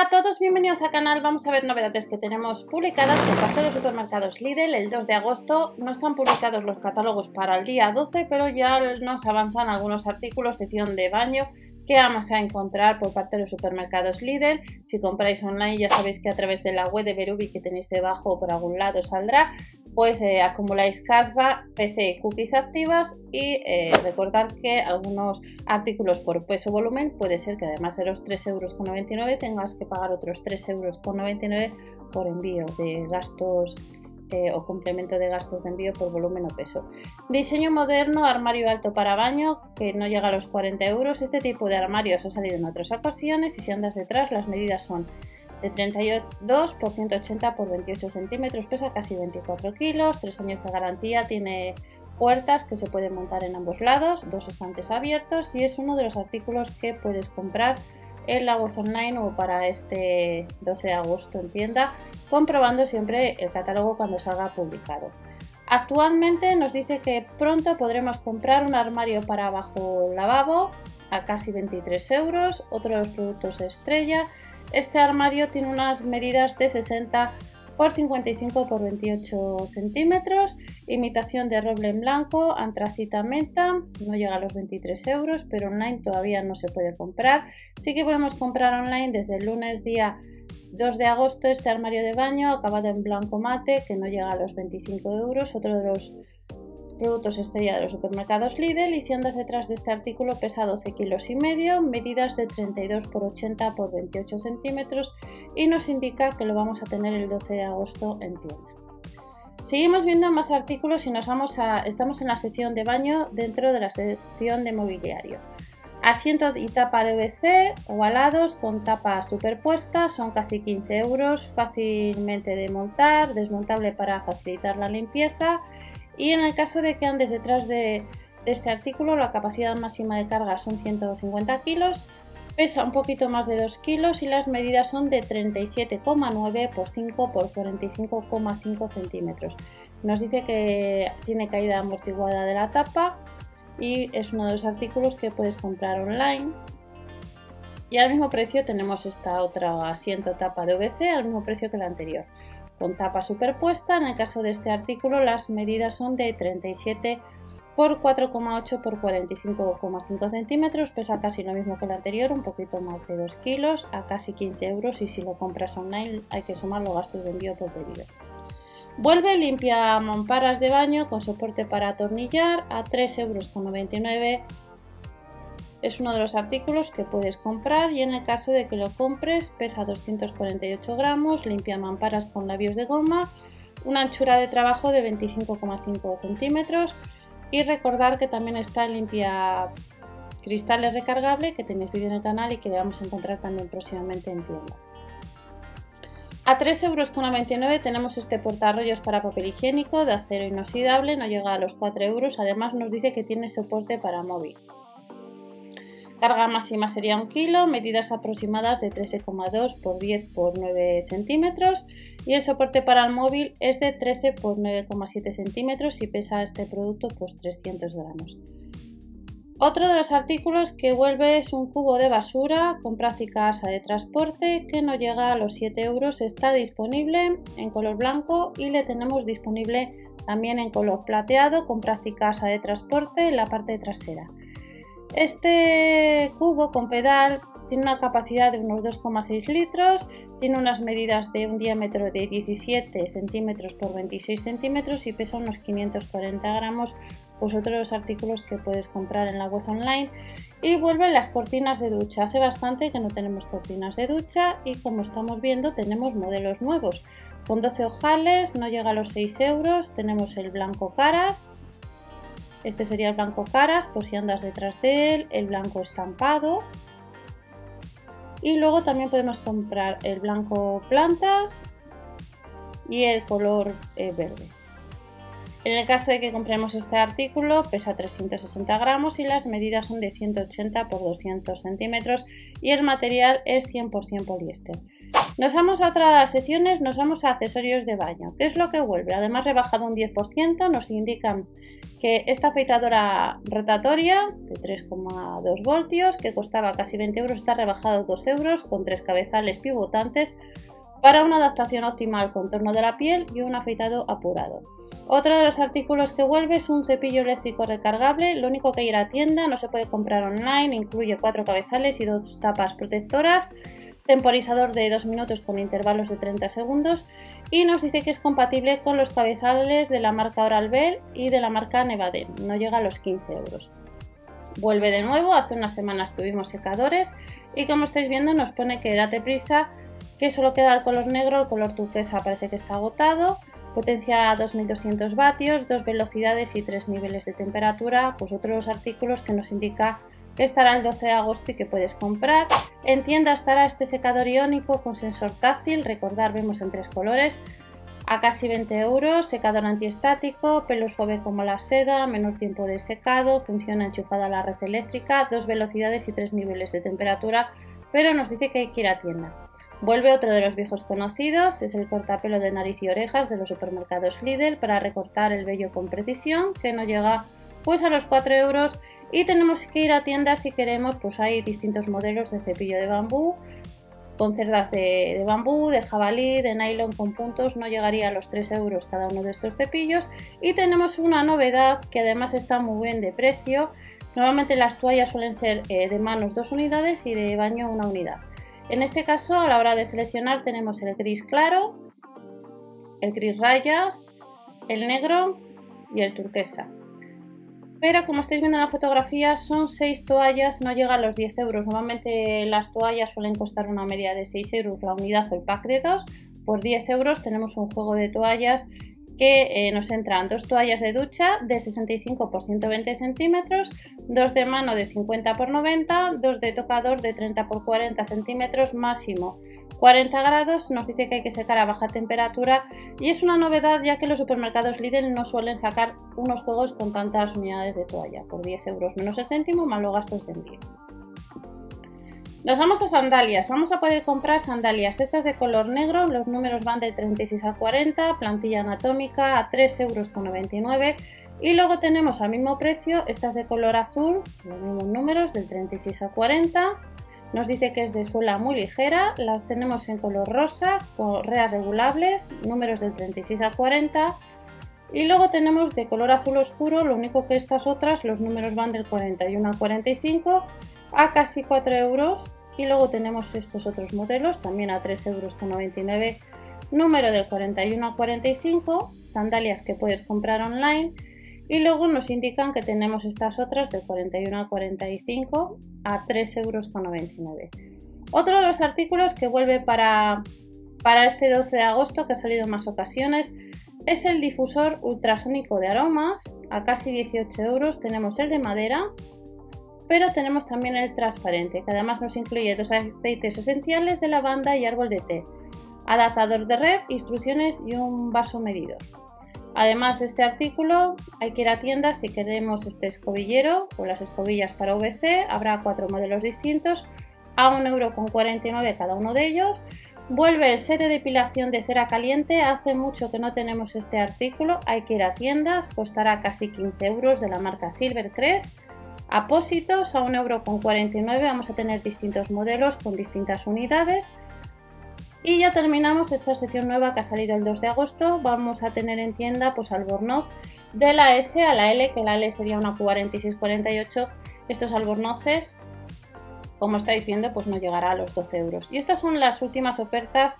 Hola a todos, bienvenidos al canal. Vamos a ver novedades que tenemos publicadas por parte de los supermercados Lidl el 2 de agosto. No están publicados los catálogos para el día 12, pero ya nos avanzan algunos artículos, sección de baño, que vamos a encontrar por parte de los supermercados Lidl. Si compráis online ya sabéis que a través de la web de Berubi que tenéis debajo por algún lado saldrá, pues eh, acumuláis casva, PC y cookies activas y eh, recordar que algunos artículos por peso volumen puede ser que además de los 3,99 euros tengas que pagar otros 3,99 euros por envío de gastos o complemento de gastos de envío por volumen o peso. Diseño moderno, armario alto para baño, que no llega a los 40 euros. Este tipo de armarios ha salido en otras ocasiones y si andas detrás las medidas son de 32 por 180 por 28 centímetros, pesa casi 24 kilos, 3 años de garantía, tiene puertas que se pueden montar en ambos lados, dos estantes abiertos y es uno de los artículos que puedes comprar en la web online o para este 12 de agosto en tienda, comprobando siempre el catálogo cuando salga publicado. Actualmente nos dice que pronto podremos comprar un armario para bajo lavabo a casi 23 euros, otro de los productos estrella. Este armario tiene unas medidas de 60 por 55 por 28 centímetros, imitación de roble en blanco, antracita menta, no llega a los 23 euros, pero online todavía no se puede comprar. Sí que podemos comprar online desde el lunes día 2 de agosto este armario de baño acabado en blanco mate que no llega a los 25 euros, otro de los productos estrella de los supermercados Lidl y si andas detrás de este artículo pesa 12 kilos y medio, medidas de 32 por 80 por 28 centímetros y nos indica que lo vamos a tener el 12 de agosto en tienda. Seguimos viendo más artículos y nos vamos a, estamos en la sección de baño dentro de la sección de mobiliario. Asiento y tapa de VC ovalados con tapa superpuesta son casi 15 euros, fácilmente de montar, desmontable para facilitar la limpieza y en el caso de que andes detrás de, este artículo, la capacidad máxima de carga son 150 kilos, pesa un poquito más de 2 kilos y las medidas son de 37,9 por 5 por 45,5 centímetros. Nos dice que tiene caída amortiguada de la tapa y es uno de los artículos que puedes comprar online. Y al mismo precio tenemos esta otra asiento tapa de VC, al mismo precio que la anterior con tapa superpuesta. En el caso de este artículo las medidas son de 37 por 4,8 por 45,5 centímetros, pesa casi lo mismo que el anterior, un poquito más de 2 kilos, a casi 15 euros y si lo compras online hay que sumar los gastos de envío por pedido. Vuelve limpia mamparas de baño con soporte para atornillar a 3,99 euros es uno de los artículos que puedes comprar y en el caso de que lo compres pesa 248 gramos, limpia mamparas con labios de goma, una anchura de trabajo de 25,5 centímetros y recordar que también está limpia cristales recargable que tenéis vídeo en el canal y que vamos a encontrar también próximamente en tienda. A 3,99 euros tenemos este portarrollos para papel higiénico de acero inoxidable, no llega a los 4 euros, además nos dice que tiene soporte para móvil. Carga máxima sería un kilo, medidas aproximadas de 13,2 por 10 por 9 centímetros y el soporte para el móvil es de 13 por 9,7 centímetros y pesa este producto pues 300 gramos. Otro de los artículos que vuelve es un cubo de basura con práctica asa de transporte que no llega a los 7 euros. Está disponible en color blanco y le tenemos disponible también en color plateado con práctica asa de transporte en la parte trasera. Este cubo con pedal tiene una capacidad de unos 2,6 litros, tiene unas medidas de un diámetro de 17 centímetros por 26 centímetros y pesa unos 540 gramos, pues otro de los artículos que puedes comprar en la web online. Y vuelven las cortinas de ducha. Hace bastante que no tenemos cortinas de ducha y como estamos viendo tenemos modelos nuevos. Con 12 ojales, no llega a los 6 euros, tenemos el blanco caras, este sería el blanco caras, por si andas detrás de él, el blanco estampado. Y luego también podemos comprar el blanco plantas y el color eh, verde. En el caso de que compremos este artículo, pesa 360 gramos y las medidas son de 180 por 200 centímetros y el material es 100% poliéster. Nos vamos a otra de las secciones, nos vamos a accesorios de baño. ¿Qué es lo que vuelve? Además rebajado un 10%, nos indican que esta afeitadora rotatoria de 3,2 voltios que costaba casi 20 euros está rebajado a 2 euros con tres cabezales pivotantes para una adaptación óptima al contorno de la piel y un afeitado apurado. Otro de los artículos que vuelve es un cepillo eléctrico recargable, lo único que ir a tienda, no se puede comprar online, incluye cuatro cabezales y dos tapas protectoras, temporizador de 2 minutos con intervalos de 30 segundos y nos dice que es compatible con los cabezales de la marca Oral-B y de la marca Nevaden, no llega a los 15 euros. Vuelve de nuevo, hace unas semanas tuvimos secadores y como estáis viendo nos pone que date prisa, que solo queda el color negro, el color turquesa parece que está agotado, potencia 2200 vatios, dos velocidades y tres niveles de temperatura, pues otros artículos que nos indica que estará el 12 de agosto y que puedes comprar. En tienda estará este secador iónico con sensor táctil, recordar vemos en tres colores, a casi 20 euros, secador antiestático, pelo suave como la seda, menor tiempo de secado, funciona enchufada a la red eléctrica, dos velocidades y tres niveles de temperatura, pero nos dice que hay que ir a tienda. Vuelve otro de los viejos conocidos, es el cortapelo de nariz y orejas de los supermercados Lidl para recortar el vello con precisión, que no llega pues a los 4 euros y tenemos que ir a tiendas si queremos, pues hay distintos modelos de cepillo de bambú, con cerdas de, bambú, de jabalí, de nylon con puntos, no llegaría a los 3 euros cada uno de estos cepillos. Y tenemos una novedad que además está muy bien de precio. Normalmente las toallas suelen ser eh, de manos dos unidades y de baño una unidad. En este caso, a la hora de seleccionar, tenemos el gris claro, el gris rayas, el negro y el turquesa. Pero como estáis viendo en la fotografía, son 6 toallas, no llega a los 10 euros. Normalmente las toallas suelen costar una media de 6 euros la unidad o el pack de 2. Por 10 euros tenemos un juego de toallas que eh, nos entran dos toallas de ducha de 65 por 120 centímetros, dos de mano de 50 por 90, dos de tocador de 30 por 40 centímetros máximo. 40 grados nos dice que hay que secar a baja temperatura y es una novedad ya que los supermercados Lidl no suelen sacar unos juegos con tantas unidades de toalla por 10 euros menos el céntimo más los gastos de envío. Nos vamos a sandalias. Vamos a poder comprar sandalias. Estas de color negro, los números van del 36 a 40, plantilla anatómica a 3,99 euros. Y luego tenemos al mismo precio estas de color azul, los mismos números del 36 a 40. Nos dice que es de suela muy ligera. Las tenemos en color rosa, correas regulables, números del 36 a 40. Y luego tenemos de color azul oscuro, lo único que estas otras, los números van del 41 a 45 a casi 4 euros. Y luego tenemos estos otros modelos también a 3,99 euros número del 41 a 45 sandalias que puedes comprar online. Y luego nos indican que tenemos estas otras del 41 a 45 a 3,99 euros otro de los artículos que vuelve para, para este 12 de agosto que ha salido en más ocasiones es el difusor ultrasónico de aromas. A casi 18 euros tenemos el de madera pero tenemos también el transparente, que además nos incluye dos aceites esenciales de lavanda y árbol de té, adaptador de red, instrucciones y un vaso medidor. Además de este artículo, hay que ir a tiendas si queremos este escobillero o las escobillas para VC. Habrá cuatro modelos distintos a 1,49€ cada uno de ellos. Vuelve el set de depilación de cera caliente. Hace mucho que no tenemos este artículo. Hay que ir a tiendas. Costará casi 15 euros de la marca Silvercrest. Apósitos a 1,49€ vamos a tener distintos modelos con distintas unidades. Y ya terminamos esta sección nueva que ha salido el 2 de agosto. Vamos a tener en tienda pues albornoz de la S a la L, que la L sería una 4648. Estos albornoces, como estáis viendo, pues no llegará a los 12 euros. Y estas son las últimas ofertas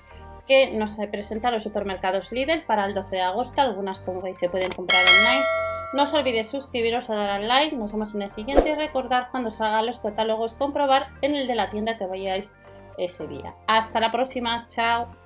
que nos presentan los supermercados Lidl para el 12 de agosto. Algunas, como veis, se pueden comprar online no os olvidéis suscribiros o dar al like. Nos vemos en el siguiente y recordar cuando salgan los catálogos comprobar en el de la tienda que vayáis ese día. Hasta la próxima. Chao.